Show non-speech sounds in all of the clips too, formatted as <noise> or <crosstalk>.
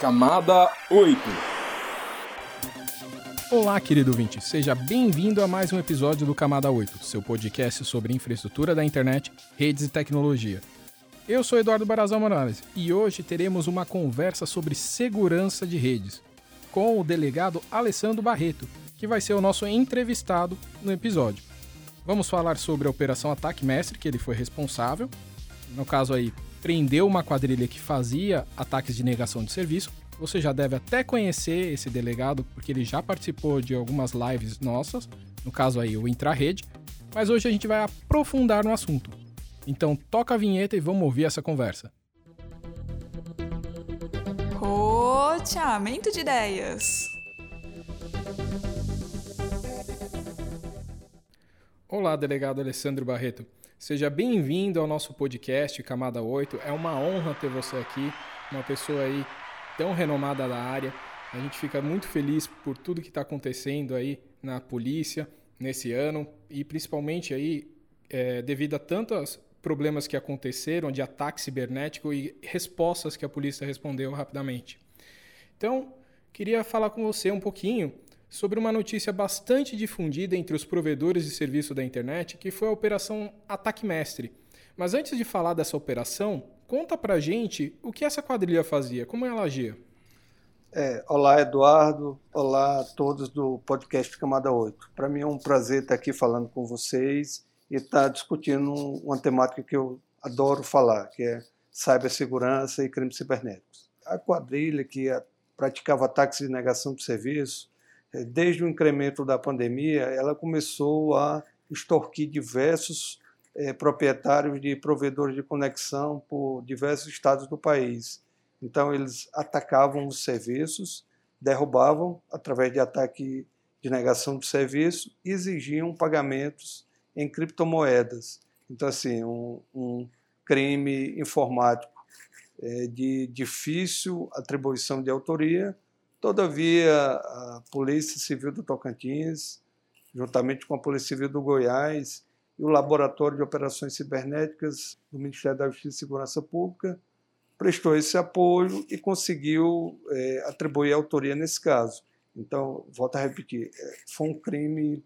Camada 8 Olá, querido ouvinte, seja bem-vindo a mais um episódio do Camada 8, seu podcast sobre infraestrutura da internet, redes e tecnologia. Eu sou Eduardo Barazal Morales e hoje teremos uma conversa sobre segurança de redes com o delegado Alessandro Barreto, que vai ser o nosso entrevistado no episódio. Vamos falar sobre a Operação Ataque Mestre, que ele foi responsável. No caso aí, prendeu uma quadrilha que fazia ataques de negação de serviço. Você já deve até conhecer esse delegado, porque ele já participou de algumas lives nossas, no caso aí o Intrarrede, mas hoje a gente vai aprofundar no assunto. Então toca a vinheta e vamos ouvir essa conversa. Roteamento de ideias. Olá, delegado Alessandro Barreto. Seja bem-vindo ao nosso podcast Camada 8. É uma honra ter você aqui, uma pessoa aí tão renomada da área. A gente fica muito feliz por tudo que está acontecendo aí na polícia nesse ano e principalmente aí é, devido a tantos problemas que aconteceram de ataque cibernético e respostas que a polícia respondeu rapidamente. Então, queria falar com você um pouquinho sobre uma notícia bastante difundida entre os provedores de serviço da internet, que foi a Operação Ataque Mestre. Mas antes de falar dessa operação, conta pra gente o que essa quadrilha fazia, como ela agia. É, olá, Eduardo. Olá a todos do podcast Camada 8. Para mim é um prazer estar aqui falando com vocês e estar discutindo uma temática que eu adoro falar, que é cibersegurança e crimes cibernéticos. A quadrilha que praticava ataques de negação de serviço desde o incremento da pandemia, ela começou a extorquir diversos é, proprietários de provedores de conexão por diversos estados do país. Então, eles atacavam os serviços, derrubavam através de ataque de negação de serviço e exigiam pagamentos em criptomoedas. Então, assim, um, um crime informático é, de difícil atribuição de autoria, Todavia, a Polícia Civil do Tocantins, juntamente com a Polícia Civil do Goiás e o Laboratório de Operações Cibernéticas do Ministério da Justiça e Segurança Pública, prestou esse apoio e conseguiu é, atribuir a autoria nesse caso. Então, volto a repetir, é, foi um crime,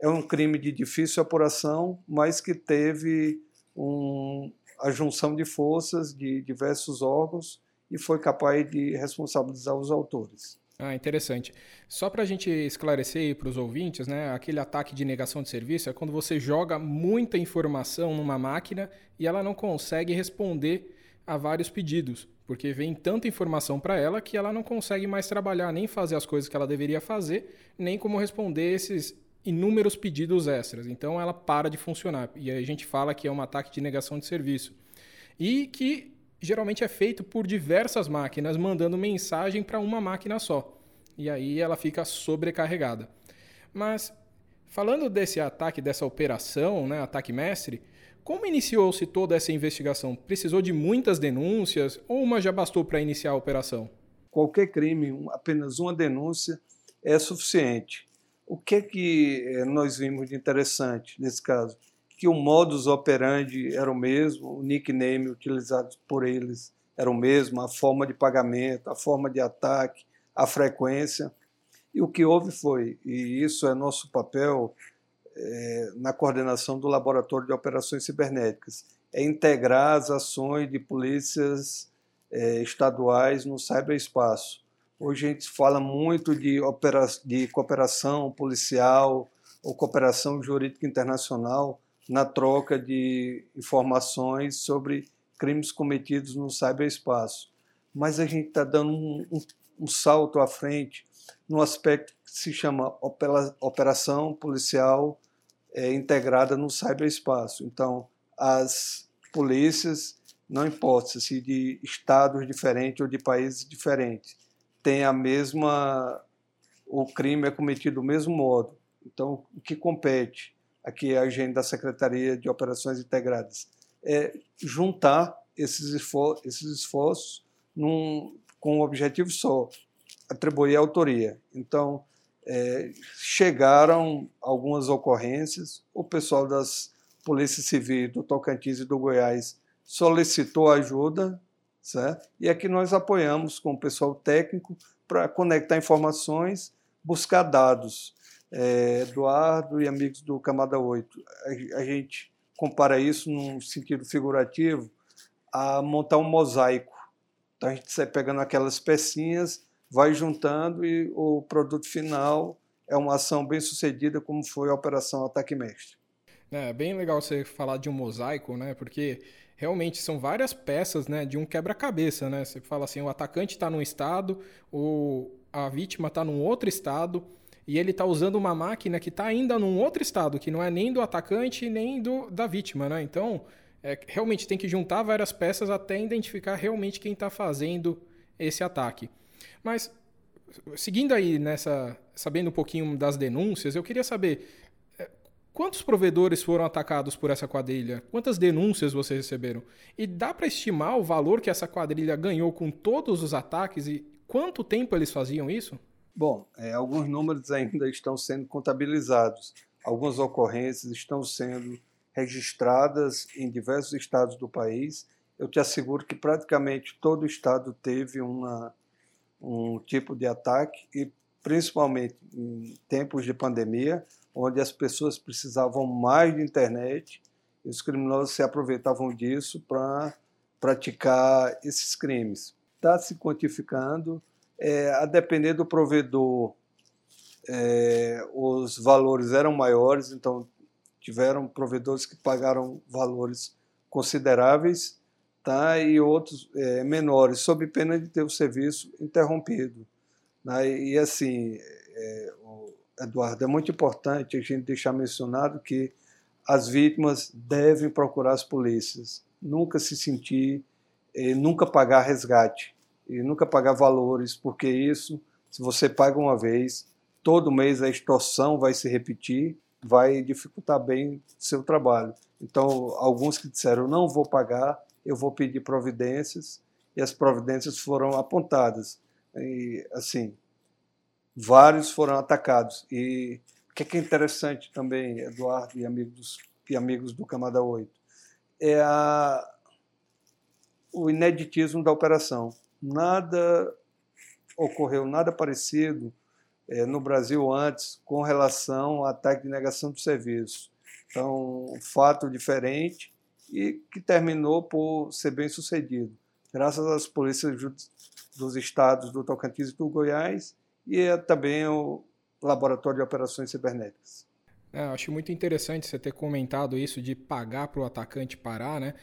é um crime de difícil apuração, mas que teve um, a junção de forças de diversos órgãos e foi capaz de responsabilizar os autores. Ah, interessante. Só para a gente esclarecer para os ouvintes, né, aquele ataque de negação de serviço é quando você joga muita informação numa máquina e ela não consegue responder a vários pedidos, porque vem tanta informação para ela que ela não consegue mais trabalhar, nem fazer as coisas que ela deveria fazer, nem como responder esses inúmeros pedidos extras. Então ela para de funcionar. E aí a gente fala que é um ataque de negação de serviço. E que geralmente é feito por diversas máquinas mandando mensagem para uma máquina só. E aí ela fica sobrecarregada. Mas falando desse ataque, dessa operação, né, ataque mestre, como iniciou-se toda essa investigação? Precisou de muitas denúncias ou uma já bastou para iniciar a operação? Qualquer crime, apenas uma denúncia é suficiente. O que é que eh, nós vimos de interessante nesse caso? Que o modus operandi era o mesmo, o nickname utilizado por eles era o mesmo, a forma de pagamento, a forma de ataque, a frequência. E o que houve foi, e isso é nosso papel é, na coordenação do Laboratório de Operações Cibernéticas, é integrar as ações de polícias é, estaduais no cyberespaço. Hoje a gente fala muito de, opera de cooperação policial ou cooperação jurídica internacional, na troca de informações sobre crimes cometidos no cyberespaço. Mas a gente está dando um, um, um, salto à frente no aspecto que se chama operação policial é, integrada no cyberespaço. Então, as polícias, não importa se de estados diferentes ou de países diferentes, têm a mesma. o crime é cometido do mesmo modo. Então, o que compete aqui é a agenda da Secretaria de Operações Integradas, é juntar esses, esfor esses esforços num, com um objetivo só, atribuir a autoria. Então, é, chegaram algumas ocorrências, o pessoal das Polícias Civis do Tocantins e do Goiás solicitou ajuda, certo? E aqui nós apoiamos com o pessoal técnico para conectar informações, buscar dados. É, Eduardo e amigos do Camada 8, a, a gente compara isso num sentido figurativo a montar um mosaico. Então a gente sai pegando aquelas pecinhas, vai juntando e o produto final é uma ação bem sucedida, como foi a Operação Ataque Mestre. É bem legal você falar de um mosaico, né? Porque realmente são várias peças né, de um quebra-cabeça, né? Você fala assim, o atacante está num estado, o, a vítima está num outro estado, e ele está usando uma máquina que está ainda num outro estado, que não é nem do atacante nem do, da vítima, né? Então, é, realmente tem que juntar várias peças até identificar realmente quem está fazendo esse ataque. Mas, seguindo aí nessa, sabendo um pouquinho das denúncias, eu queria saber Quantos provedores foram atacados por essa quadrilha? Quantas denúncias vocês receberam? E dá para estimar o valor que essa quadrilha ganhou com todos os ataques e quanto tempo eles faziam isso? Bom, é, alguns números ainda estão sendo contabilizados. Algumas ocorrências estão sendo registradas em diversos estados do país. Eu te asseguro que praticamente todo estado teve uma, um tipo de ataque e principalmente em tempos de pandemia, onde as pessoas precisavam mais de internet e os criminosos se aproveitavam disso para praticar esses crimes. Está se quantificando, é, a depender do provedor, é, os valores eram maiores, então tiveram provedores que pagaram valores consideráveis, tá? e outros é, menores, sob pena de ter o serviço interrompido. Né? E assim, é, Eduardo, é muito importante a gente deixar mencionado que as vítimas devem procurar as polícias, nunca se sentir, eh, nunca pagar resgate e nunca pagar valores, porque isso, se você paga uma vez, todo mês a extorsão vai se repetir, vai dificultar bem seu trabalho. Então, alguns que disseram não vou pagar, eu vou pedir providências e as providências foram apontadas. E assim, vários foram atacados. E o que é, é interessante também, Eduardo e amigos, e amigos do Camada 8, é a, o ineditismo da operação. Nada ocorreu, nada parecido é, no Brasil antes com relação ao ataque de negação de serviço. Então, um fato diferente e que terminou por ser bem sucedido. Graças às polícias dos estados do Tocantins e do Goiás e é também o Laboratório de Operações Cibernéticas. É, acho muito interessante você ter comentado isso de pagar para o atacante parar, né?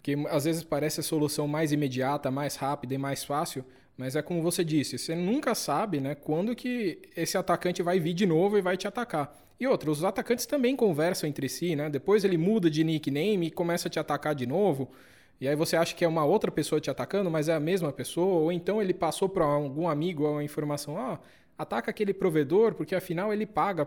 Porque às vezes parece a solução mais imediata, mais rápida e mais fácil, mas é como você disse, você nunca sabe né, quando que esse atacante vai vir de novo e vai te atacar. E outra, os atacantes também conversam entre si, né? Depois ele muda de nickname e começa a te atacar de novo. E aí você acha que é uma outra pessoa te atacando, mas é a mesma pessoa, ou então ele passou para algum amigo a informação, ó, oh, ataca aquele provedor, porque afinal ele paga.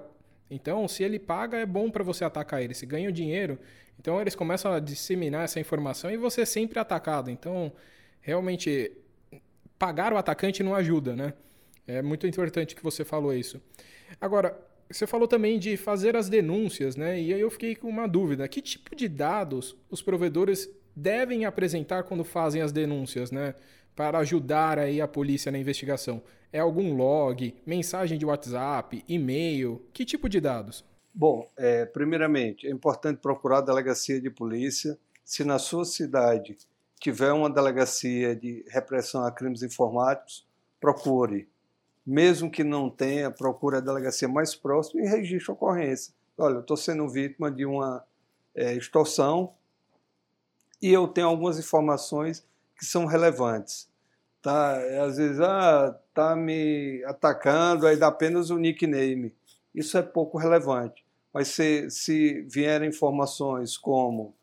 Então, se ele paga, é bom para você atacar ele, se ganha o dinheiro. Então, eles começam a disseminar essa informação e você é sempre atacado. Então, realmente, pagar o atacante não ajuda, né? É muito importante que você falou isso. Agora, você falou também de fazer as denúncias, né? E aí eu fiquei com uma dúvida. Que tipo de dados os provedores devem apresentar quando fazem as denúncias, né? Para ajudar aí a polícia na investigação. É algum log, mensagem de WhatsApp, e-mail? Que tipo de dados? Bom, é, primeiramente, é importante procurar a delegacia de polícia. Se na sua cidade tiver uma delegacia de repressão a crimes informáticos, procure. Mesmo que não tenha, procure a delegacia mais próxima e registre a ocorrência. Olha, eu estou sendo vítima de uma é, extorsão, e eu tenho algumas informações que são relevantes. Tá? Às vezes, ah, tá me atacando, aí dá apenas o nickname. Isso é pouco relevante. Mas se, se vierem informações como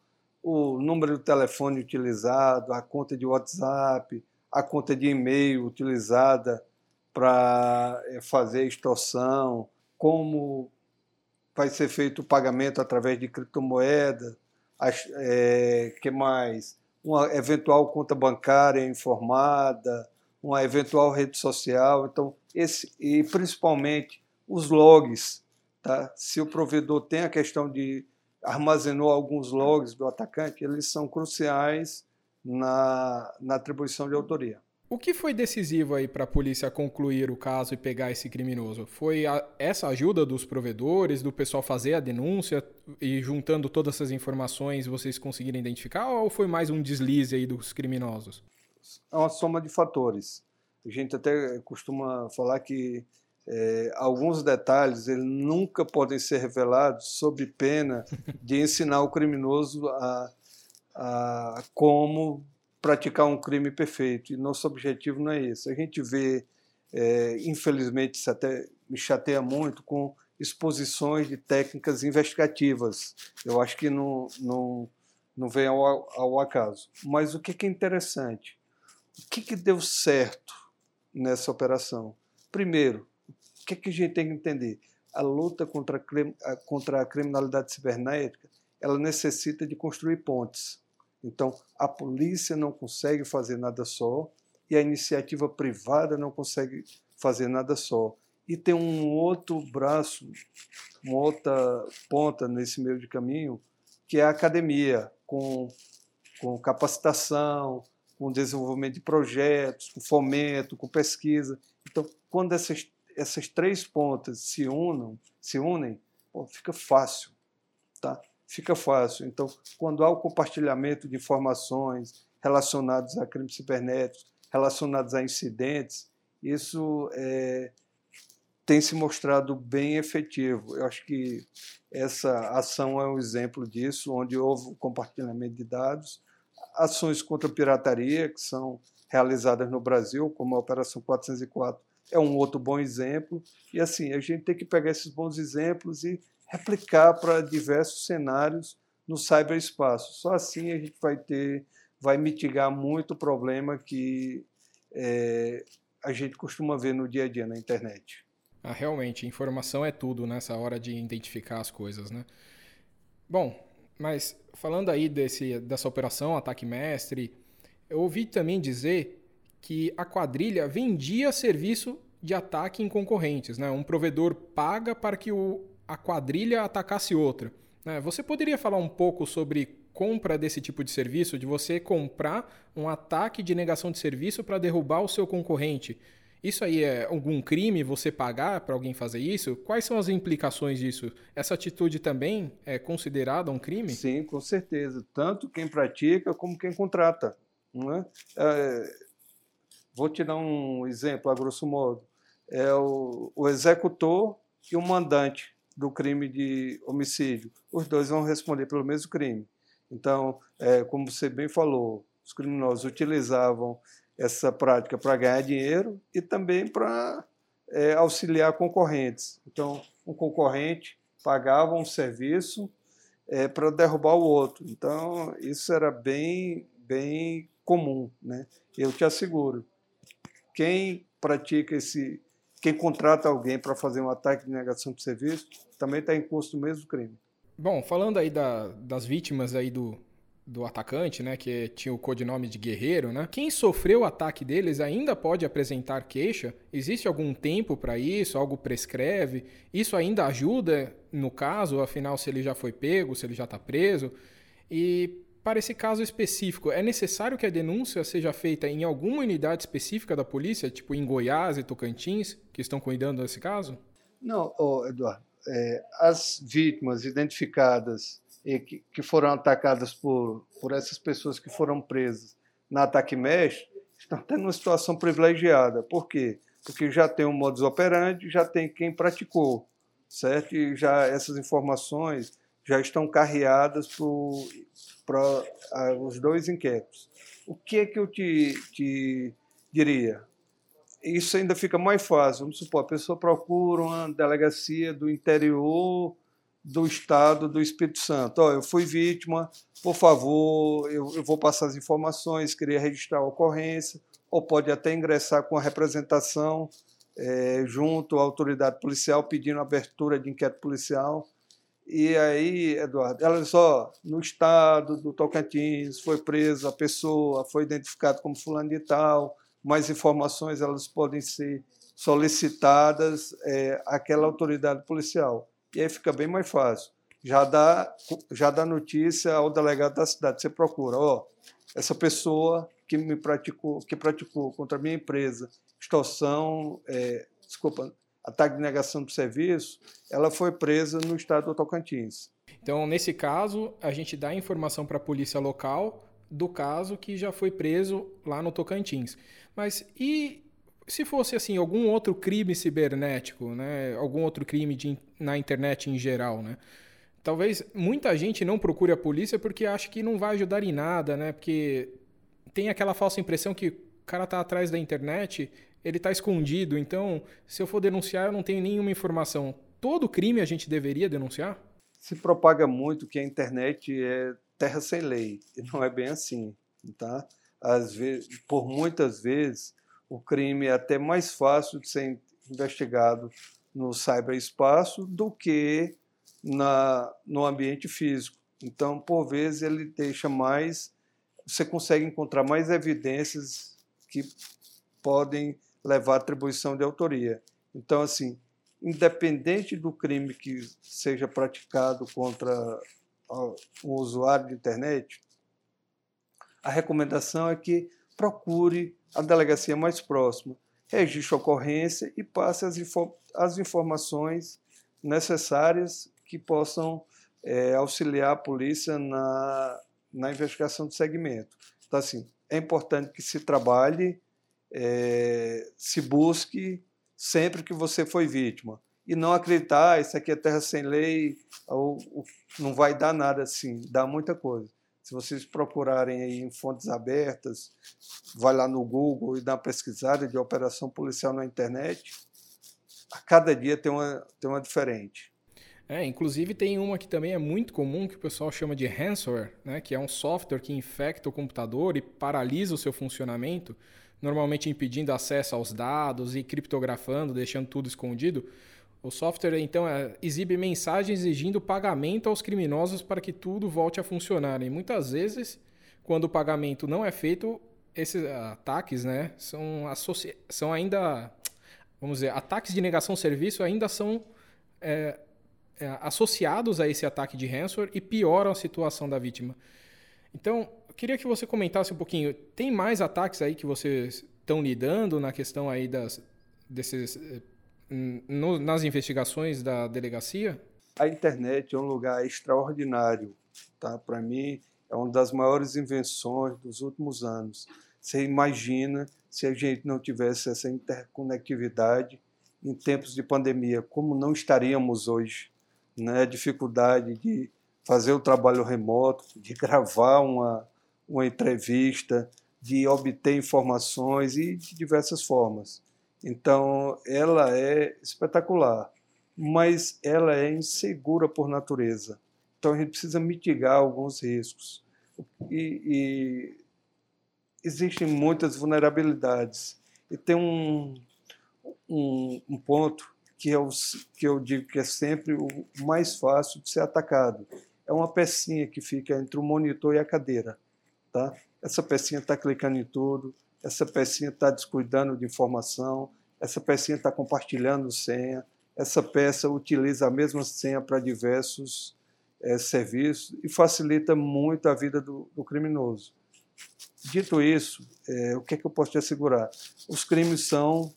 o número de telefone utilizado, a conta de WhatsApp, a conta de e-mail utilizada para eh, fazer extorsão, como vai ser feito o pagamento através de criptomoeda, as, é, que mais? Uma eventual conta bancária informada, uma eventual rede social. Então, esse, e principalmente os logs. Tá? Se o provedor tem a questão de armazenou alguns logs do atacante, eles são cruciais na, na atribuição de autoria. O que foi decisivo aí para a polícia concluir o caso e pegar esse criminoso? Foi a, essa ajuda dos provedores, do pessoal fazer a denúncia e juntando todas essas informações vocês conseguiram identificar ou foi mais um deslize aí dos criminosos? É uma soma de fatores. A gente até costuma falar que é, alguns detalhes eles nunca podem ser revelados sob pena de ensinar o criminoso a, a como praticar um crime perfeito. E nosso objetivo não é esse. A gente vê, é, infelizmente, isso até me chateia muito com exposições de técnicas investigativas. Eu acho que não, não, não vem ao, ao acaso. Mas o que, é interessante? O que, que deu certo nessa operação? Primeiro, o que, que a gente tem que entender? A luta contra a, contra a criminalidade cibernética ela necessita de construir pontes. Então, a polícia não consegue fazer nada só e a iniciativa privada não consegue fazer nada só. E tem um outro braço, uma outra ponta nesse meio de caminho, que é a academia, com, com capacitação, com desenvolvimento de projetos, com fomento, com pesquisa. Então, quando essas, essas três pontas se unam, se unem, pô, fica fácil, tá? Fica fácil. Então, quando há o compartilhamento de informações relacionadas a crimes cibernéticos, relacionados a incidentes, isso é, tem se mostrado bem efetivo. Eu acho que essa ação é um exemplo disso, onde houve o compartilhamento de dados, ações contra a pirataria, que são realizadas no Brasil, como a Operação 404, é um outro bom exemplo. E assim, a gente tem que pegar esses bons exemplos e replicar para diversos cenários no cyberespaço. Só assim a gente vai ter, vai mitigar muito o problema que é, a gente costuma ver no dia a dia na internet. Ah, realmente, informação é tudo nessa hora de identificar as coisas, né? Bom, mas falando aí desse, dessa operação Ataque Mestre, eu ouvi também dizer que a quadrilha vendia serviço de ataque em concorrentes, né? Um provedor paga para que o a quadrilha atacasse outra. Né? Você poderia falar um pouco sobre compra desse tipo de serviço, de você comprar um ataque de negação de serviço para derrubar o seu concorrente? Isso aí é algum crime você pagar para alguém fazer isso? Quais são as implicações disso? Essa atitude também é considerada um crime? Sim, com certeza. Tanto quem pratica como quem contrata. Não é? é vou te dar um exemplo, a grosso modo. É o, o executor e o mandante do crime de homicídio. Os dois vão responder pelo mesmo crime. Então, é, como você bem falou, os criminosos utilizavam essa prática para ganhar dinheiro e também para é, auxiliar concorrentes. Então, um concorrente pagava um serviço é, para derrubar o outro. Então, isso era bem, bem comum. Né? Eu te asseguro, quem pratica esse, quem contrata alguém para fazer um ataque de negação de serviço também está em curso do mesmo crime. Bom, falando aí da, das vítimas aí do, do atacante, né, que tinha o codinome de Guerreiro, né? Quem sofreu o ataque deles ainda pode apresentar queixa? Existe algum tempo para isso? Algo prescreve? Isso ainda ajuda no caso, afinal, se ele já foi pego, se ele já está preso? E para esse caso específico, é necessário que a denúncia seja feita em alguma unidade específica da polícia, tipo em Goiás e Tocantins, que estão cuidando desse caso? Não, oh, Eduardo é, as vítimas identificadas e que, que, foram atacadas por, por essas pessoas que foram presas na Ataque Mesh estão tendo uma situação privilegiada. Por quê? Porque já tem um modus operandi, já tem quem praticou, certo? E já essas informações já estão carreadas para os dois inquéritos. O que é que eu te, te diria? isso ainda fica mais fácil. Vamos supor, a pessoa procura uma delegacia do interior do estado do Espírito Santo. Oh, eu fui vítima, por favor, eu, eu, vou passar as informações, queria registrar a ocorrência, ou pode até ingressar com a representação é, junto à autoridade policial pedindo abertura de inquérito policial. E aí, Eduardo, ela só no estado do Tocantins foi presa a pessoa, foi identificado como fulano de tal, mais informações elas podem ser solicitadas é, àquela autoridade policial. E aí fica bem mais fácil. Já dá, já dá notícia ao delegado da cidade. Você procura, ó, essa pessoa que me praticou, que praticou contra a minha empresa extorsão, é, desculpa, ataque de negação do serviço, ela foi presa no estado do Tocantins. Então, nesse caso, a gente dá informação para a polícia local do caso que já foi preso lá no Tocantins. Mas e se fosse assim algum outro crime cibernético, né? Algum outro crime de, na internet em geral, né? Talvez muita gente não procure a polícia porque acha que não vai ajudar em nada, né? Porque tem aquela falsa impressão que o cara tá atrás da internet, ele tá escondido, então se eu for denunciar eu não tenho nenhuma informação. Todo crime a gente deveria denunciar? Se propaga muito que a internet é terra sem lei, e não é bem assim, tá? Às vezes, por muitas vezes, o crime é até mais fácil de ser investigado no cyberespaço do que na, no ambiente físico. Então, por vezes, ele deixa mais. Você consegue encontrar mais evidências que podem levar atribuição de autoria. Então, assim, independente do crime que seja praticado contra um usuário de internet, a recomendação é que procure a delegacia mais próxima, registre a ocorrência e passe as, as informações necessárias que possam é, auxiliar a polícia na, na investigação do segmento. Então, assim, é importante que se trabalhe, é, se busque sempre que você foi vítima. E não acreditar, ah, isso aqui é terra sem lei, ou, ou, não vai dar nada assim, dá muita coisa. Se vocês procurarem aí em fontes abertas, vai lá no Google e dá uma pesquisada de operação policial na internet, a cada dia tem uma, tem uma diferente. É, inclusive tem uma que também é muito comum, que o pessoal chama de ransomware, né, que é um software que infecta o computador e paralisa o seu funcionamento, normalmente impedindo acesso aos dados e criptografando, deixando tudo escondido. O software, então, é, exibe mensagens exigindo pagamento aos criminosos para que tudo volte a funcionar. E muitas vezes, quando o pagamento não é feito, esses ataques né, são, são ainda, vamos dizer, ataques de negação de serviço ainda são é, é, associados a esse ataque de ransomware e pioram a situação da vítima. Então, queria que você comentasse um pouquinho. Tem mais ataques aí que vocês estão lidando na questão aí das, desses, eh, no, nas investigações da delegacia? A internet é um lugar extraordinário, tá? Para mim, é uma das maiores invenções dos últimos anos. Você imagina se a gente não tivesse essa interconectividade em tempos de pandemia, como não estaríamos hoje? né, a dificuldade de fazer o trabalho remoto, de <laughs> gravar uma, uma entrevista, de obter informações e de diversas formas. Então, ela é espetacular, mas ela é insegura por natureza. Então, a gente precisa mitigar alguns riscos. E, e existem muitas vulnerabilidades. E tem um, um, um ponto que eu, que eu digo que é sempre o mais fácil de ser atacado. É uma pecinha que fica entre o monitor e a cadeira. Tá? Essa pecinha está clicando em tudo, essa pecinha está descuidando de informação, essa pecinha está compartilhando senha, essa peça utiliza a mesma senha para diversos é, serviços e facilita muito a vida do, do criminoso. Dito isso, é, o que, é que eu posso te assegurar? Os crimes são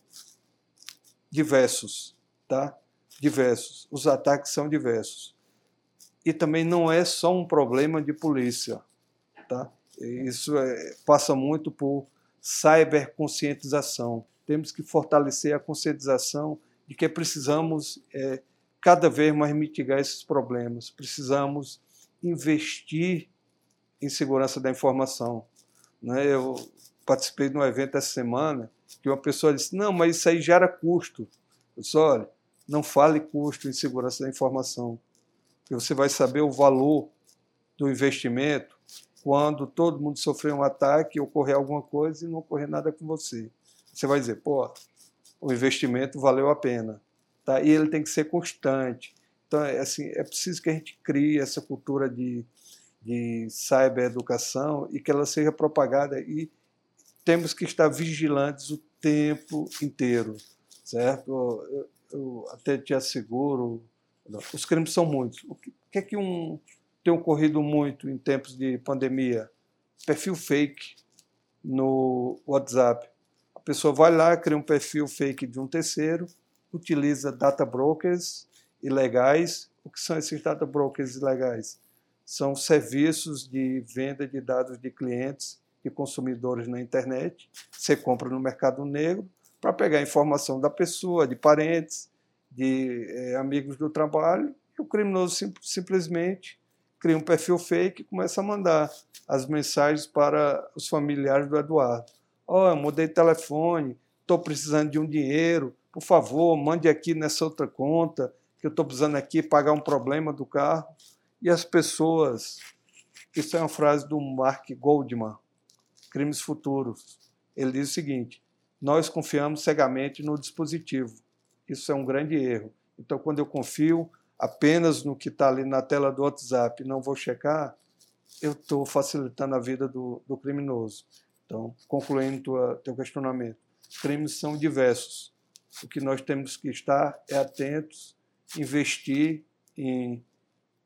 diversos tá? diversos. Os ataques são diversos. E também não é só um problema de polícia. Tá? Isso é, passa muito por cyberconscientização. Temos que fortalecer a conscientização de que precisamos é, cada vez mais mitigar esses problemas. Precisamos investir em segurança da informação. Né? Eu participei de um evento essa semana que uma pessoa disse: Não, mas isso aí gera custo. Eu disse: Olha, não fale custo em segurança da informação, porque você vai saber o valor do investimento quando todo mundo sofrer um ataque, ocorrer alguma coisa e não ocorrer nada com você. Você vai dizer, pô, o investimento valeu a pena. Tá? E ele tem que ser constante. Então, é, assim, é preciso que a gente crie essa cultura de, de cybereducação e que ela seja propagada e temos que estar vigilantes o tempo inteiro, certo? eu até te asseguro, os crimes são muitos. O que, é que um, tem ocorrido muito em tempos de pandemia? perfil fake no WhatsApp. A pessoa vai lá, cria um perfil fake de um terceiro, utiliza data brokers ilegais. O que são esses data brokers ilegais? São serviços de venda de dados de clientes e consumidores na internet. Você compra no mercado negro para pegar informação da pessoa, de parentes, de eh, amigos do trabalho, e o criminoso sim, simplesmente cria um perfil fake e começa a mandar as mensagens para os familiares do Eduardo. Ó, oh, mudei de telefone, estou precisando de um dinheiro, por favor, mande aqui nessa outra conta, que eu estou precisando aqui pagar um problema do carro. E as pessoas, isso é uma frase do Mark Goldman, Crimes Futuros. Ele diz o seguinte: nós confiamos cegamente no dispositivo. Isso é um grande erro. Então, quando eu confio apenas no que está ali na tela do WhatsApp não vou checar, eu estou facilitando a vida do, do criminoso. Então, concluindo tua, teu questionamento, crimes são diversos. O que nós temos que estar é atentos, investir em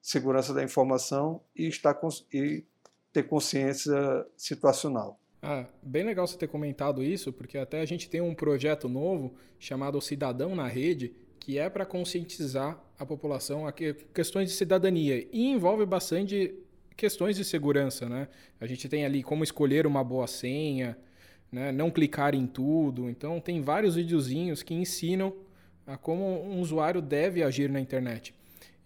segurança da informação e, estar, e ter consciência situacional. Ah, bem legal você ter comentado isso, porque até a gente tem um projeto novo chamado Cidadão na Rede, que é para conscientizar a população a questões de cidadania e envolve bastante questões de segurança, né? A gente tem ali como escolher uma boa senha, né? não clicar em tudo. Então tem vários videozinhos que ensinam a como um usuário deve agir na internet.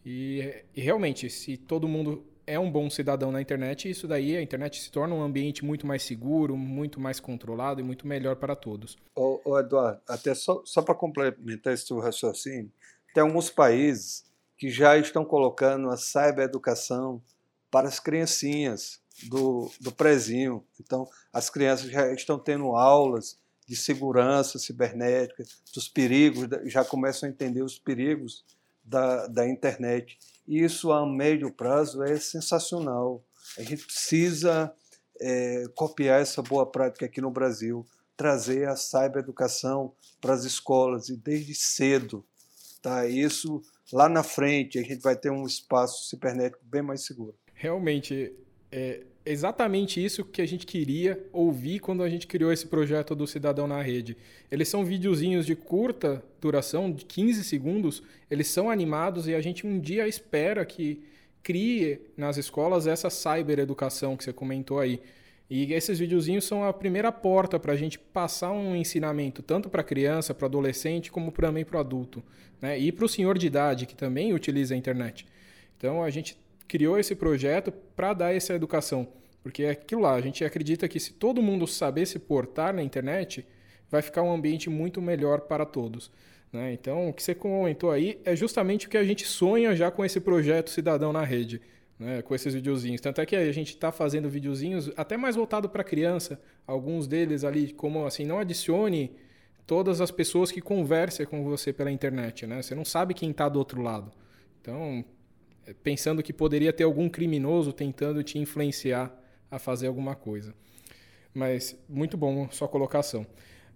E, e realmente, se todo mundo é um bom cidadão na internet, isso daí a internet se torna um ambiente muito mais seguro, muito mais controlado e muito melhor para todos. Ô, ô Eduardo, até só, só para complementar esse seu raciocínio, tem alguns países que já estão colocando a cybereducação para as criancinhas do, do prezinho. Então, as crianças já estão tendo aulas de segurança cibernética, dos perigos, já começam a entender os perigos da, da internet. Isso a médio prazo é sensacional. A gente precisa é, copiar essa boa prática aqui no Brasil, trazer a cybereducação para as escolas e desde cedo. Tá? Isso lá na frente a gente vai ter um espaço cibernético bem mais seguro. Realmente, é exatamente isso que a gente queria ouvir quando a gente criou esse projeto do Cidadão na Rede. Eles são videozinhos de curta duração, de 15 segundos, eles são animados e a gente um dia espera que crie nas escolas essa cyber-educação que você comentou aí. E esses videozinhos são a primeira porta para a gente passar um ensinamento tanto para criança, para adolescente, como também para o adulto. Né? E para o senhor de idade, que também utiliza a internet. Então a gente criou esse projeto para dar essa educação. Porque é aquilo lá, a gente acredita que se todo mundo saber se portar na internet, vai ficar um ambiente muito melhor para todos. Né? Então, o que você comentou aí é justamente o que a gente sonha já com esse projeto Cidadão na Rede, né? com esses videozinhos. Tanto é que a gente está fazendo videozinhos até mais voltado para criança, alguns deles ali, como assim, não adicione todas as pessoas que conversam com você pela internet. Né? Você não sabe quem está do outro lado. Então, pensando que poderia ter algum criminoso tentando te influenciar a fazer alguma coisa. Mas muito bom sua colocação.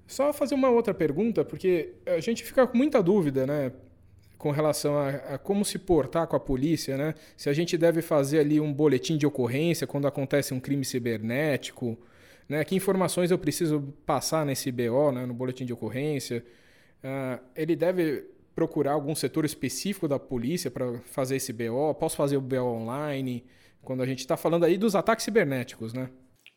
Só fazer uma outra pergunta, porque a gente fica com muita dúvida, né? Com relação a, a, como se portar com a polícia, né? Se a gente deve fazer ali um boletim de ocorrência quando acontece um crime cibernético, né? Que informações eu preciso passar nesse BO, né? No boletim de ocorrência? Uh, ele deve procurar algum setor específico da polícia para fazer esse BO? Posso fazer o BO online? Quando a gente está falando aí dos ataques cibernéticos, né?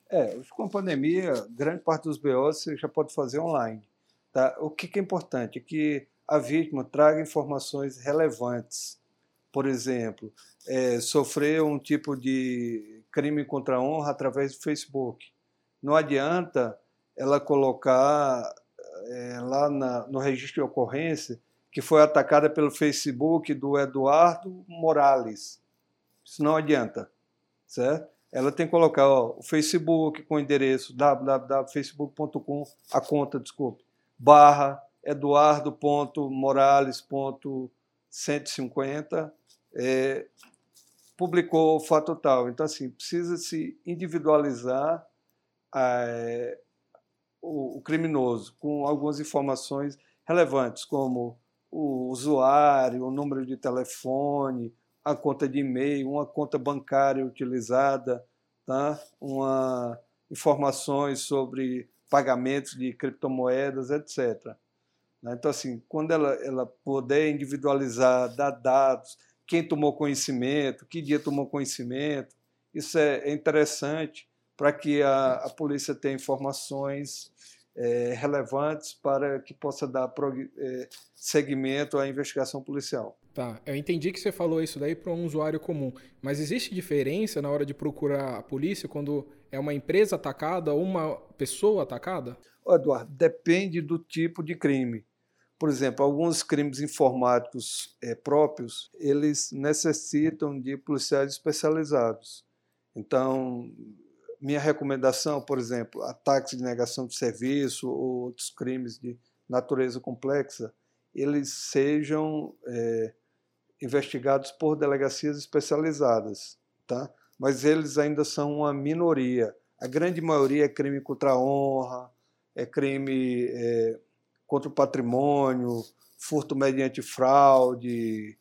É, com a pandemia, grande parte dos BOs você já pode fazer online. Tá? O que, que é importante é que a vítima traga informações relevantes. Por exemplo, é, sofrer um tipo de crime contra a honra através do Facebook. Não adianta ela colocar é, lá na, no registro de ocorrência que foi atacada pelo Facebook do Eduardo Morales. Isso não adianta, certo? Ela tem que colocar ó, o Facebook com o endereço www.facebook.com, a conta, desculpe, barra eduardo.morales.150, é, publicou o fato tal. Então, assim, precisa se individualizar é, o, o criminoso com algumas informações relevantes, como o usuário, o número de telefone, a conta de e-mail, uma conta bancária utilizada, tá? uma, informações sobre pagamentos de criptomoedas, etc. Né? Então, assim, quando ela, ela puder individualizar, dar dados, quem tomou conhecimento, que dia tomou conhecimento, isso é, é interessante para que a, a polícia tenha informações é, relevantes para que possa dar é, seguimento à investigação policial. Tá, eu entendi que você falou isso daí para um usuário comum, mas existe diferença na hora de procurar a polícia quando é uma empresa atacada ou uma pessoa atacada? Eduardo, depende do tipo de crime. Por exemplo, alguns crimes informáticos é, próprios, eles necessitam de policiais especializados. Então, minha recomendação, por exemplo, ataques de negação de serviço ou outros crimes de natureza complexa, eles sejam é, investigados por delegacias especializadas, tá? mas eles ainda são uma minoria. A grande maioria é crime contra a honra, é crime é, contra o patrimônio, furto mediante fraude,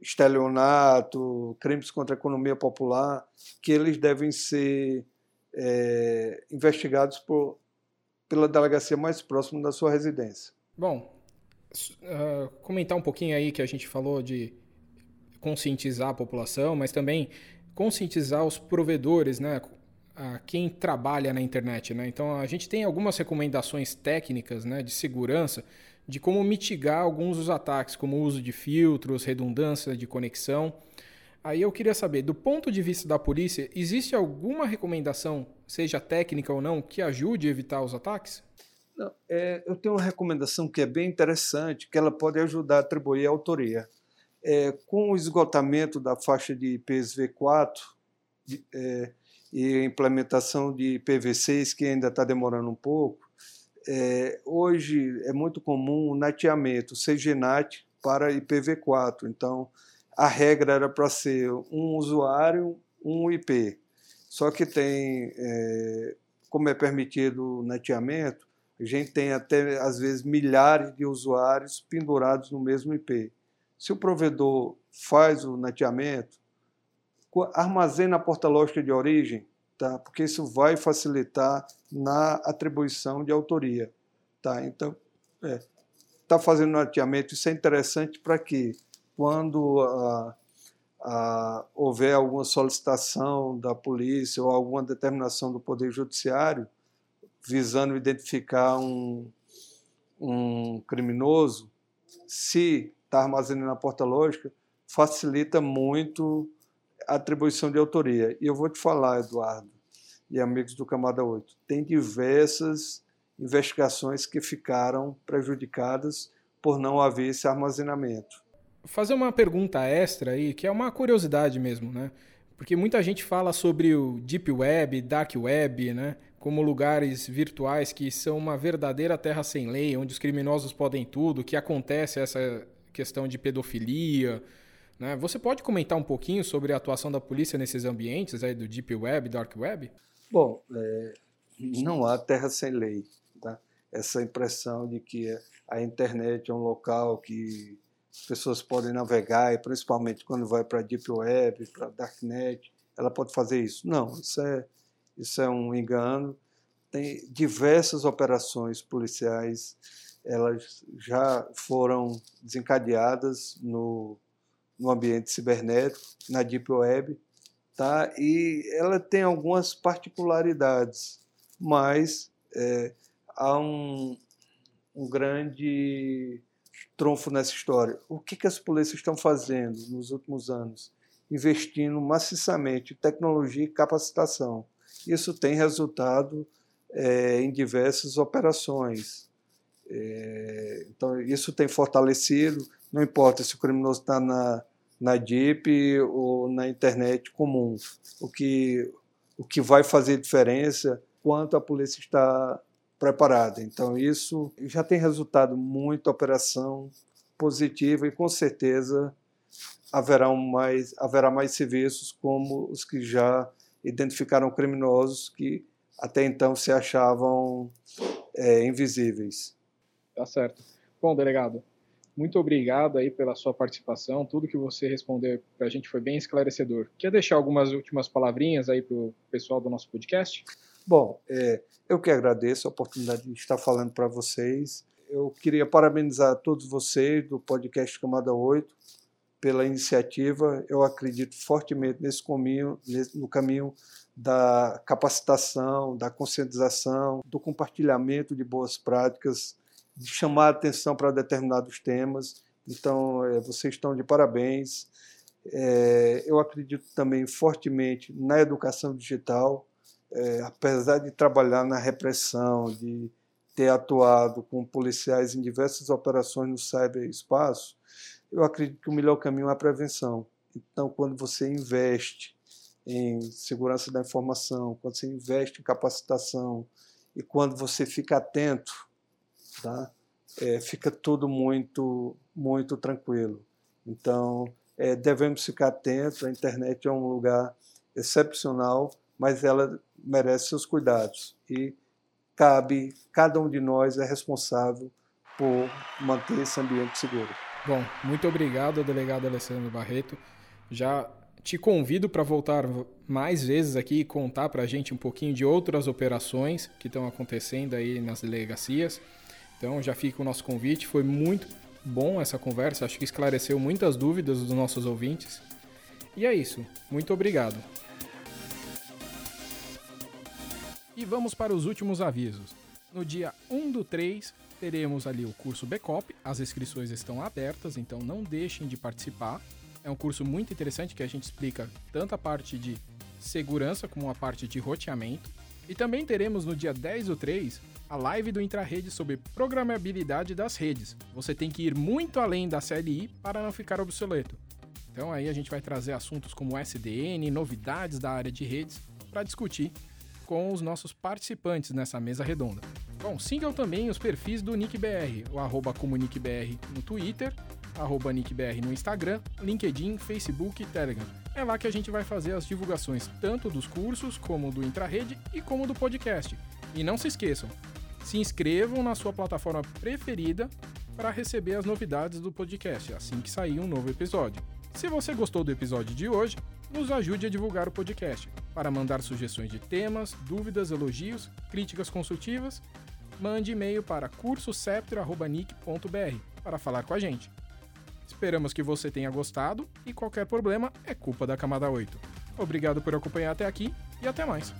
estelionato, crimes contra a economia popular, que eles devem ser é, investigados por, pela delegacia mais próxima da sua residência. Bom, uh, comentar um pouquinho aí que a gente falou de conscientizar a população, mas também conscientizar os provedores, né? A quem trabalha na internet, né? Então a gente tem algumas recomendações técnicas, né, de segurança, de como mitigar alguns dos ataques, como o uso de filtros, redundância de conexão. Aí eu queria saber, do ponto de vista da polícia, existe alguma recomendação, seja técnica ou não, que ajude a evitar os ataques? Não, é, eu tenho uma recomendação que é bem interessante, que ela pode ajudar a atribuir a autoria. É, com o esgotamento da faixa de IPSV4 é, e a implementação de IPv6, que ainda está demorando um pouco, é, hoje é muito comum o nateamento, CGNAT para IPv4. Então, a regra era para ser um usuário, um IP. Só que tem, é, como é permitido o neteamento, a gente tem até, às vezes, milhares de usuários pendurados no mesmo IP. Se o provedor faz o neteamento, armazena a porta lógica de origem, tá? porque isso vai facilitar na atribuição de autoria. Tá? Então, está é, tá fazendo neteamento, isso é interessante para quê? Quando a, a, houver alguma solicitação da polícia ou alguma determinação do Poder Judiciário visando identificar um, um criminoso, se está armazenando na porta lógica, facilita muito a atribuição de autoria. E eu vou te falar, Eduardo e amigos do Camada 8, tem diversas investigações que ficaram prejudicadas por não haver esse armazenamento fazer uma pergunta extra aí, que é uma curiosidade mesmo, né? Porque muita gente fala sobre o Deep Web, Dark Web, né? Como lugares virtuais que são uma verdadeira terra sem lei, onde os criminosos podem tudo, que acontece essa questão de pedofilia. Né? Você pode comentar um pouquinho sobre a atuação da polícia nesses ambientes aí do Deep Web, Dark Web? Bom, é, não há terra sem lei. Tá? Essa impressão de que a internet é um local que as pessoas podem navegar, e principalmente quando vai para a Deep Web, para a Darknet, ela pode fazer isso. Não, isso é, isso é um engano. Tem diversas operações policiais, elas já foram desencadeadas no, no ambiente cibernético, na Deep Web, tá? e ela tem algumas particularidades, mas é, há um, um grande trunfo nessa história. O que, que as polícias estão fazendo nos últimos anos? Investindo maciçamente em tecnologia e capacitação. Isso tem resultado é, em diversas operações. É, então, isso tem fortalecido, não importa se o criminoso está na, na DIP ou na internet comum. O que, o que vai fazer diferença quanto a polícia está preparada. Então, isso já tem resultado muito operação positiva e com certeza haverá mais, haverá mais serviços como os que já identificaram criminosos que até então se achavam é, invisíveis. Tá certo. Bom, delegado, muito obrigado aí pela sua participação. Tudo que você respondeu para a gente foi bem esclarecedor. Quer deixar algumas últimas palavrinhas aí para o pessoal do nosso podcast? Bom, é, eu que agradeço a oportunidade de estar falando para vocês. Eu queria parabenizar todos vocês do podcast Camada 8 pela iniciativa. Eu acredito fortemente nesse caminho, no caminho da capacitação, da conscientização, do compartilhamento de boas práticas, de chamar a atenção para determinados temas. Então, é, vocês estão de parabéns. É, eu acredito também fortemente na educação digital, é, apesar de trabalhar na repressão, de ter atuado com policiais em diversas operações no cyberespaço, eu acredito que o melhor caminho é a prevenção. Então, quando você investe em segurança da informação, quando você investe em capacitação e quando você fica atento, tá? É, fica tudo muito, muito tranquilo. Então, é, devemos ficar atentos. A internet é um lugar excepcional, mas ela merece seus cuidados e cabe cada um de nós é responsável por manter esse ambiente seguro. Bom, muito obrigado, delegado Alessandro Barreto. Já te convido para voltar mais vezes aqui e contar para a gente um pouquinho de outras operações que estão acontecendo aí nas delegacias. Então já fica o nosso convite. Foi muito bom essa conversa, acho que esclareceu muitas dúvidas dos nossos ouvintes. E é isso. Muito obrigado. E vamos para os últimos avisos. No dia 1 do 3, teremos ali o curso Backup. As inscrições estão abertas, então não deixem de participar. É um curso muito interessante que a gente explica tanto a parte de segurança como a parte de roteamento. E também teremos no dia 10 do 3 a live do Intrarede sobre programabilidade das redes. Você tem que ir muito além da CLI para não ficar obsoleto. Então aí a gente vai trazer assuntos como SDN, novidades da área de redes para discutir com os nossos participantes nessa mesa redonda. Bom, sigam também os perfis do NickBR, o arroba comunicbr no Twitter, arroba NickBR no Instagram, LinkedIn, Facebook e Telegram. É lá que a gente vai fazer as divulgações tanto dos cursos, como do Intrarede e como do podcast. E não se esqueçam, se inscrevam na sua plataforma preferida para receber as novidades do podcast assim que sair um novo episódio. Se você gostou do episódio de hoje, nos ajude a divulgar o podcast. Para mandar sugestões de temas, dúvidas, elogios, críticas consultivas, mande e-mail para cursosceptro.nic.br para falar com a gente. Esperamos que você tenha gostado e qualquer problema é culpa da camada 8. Obrigado por acompanhar até aqui e até mais.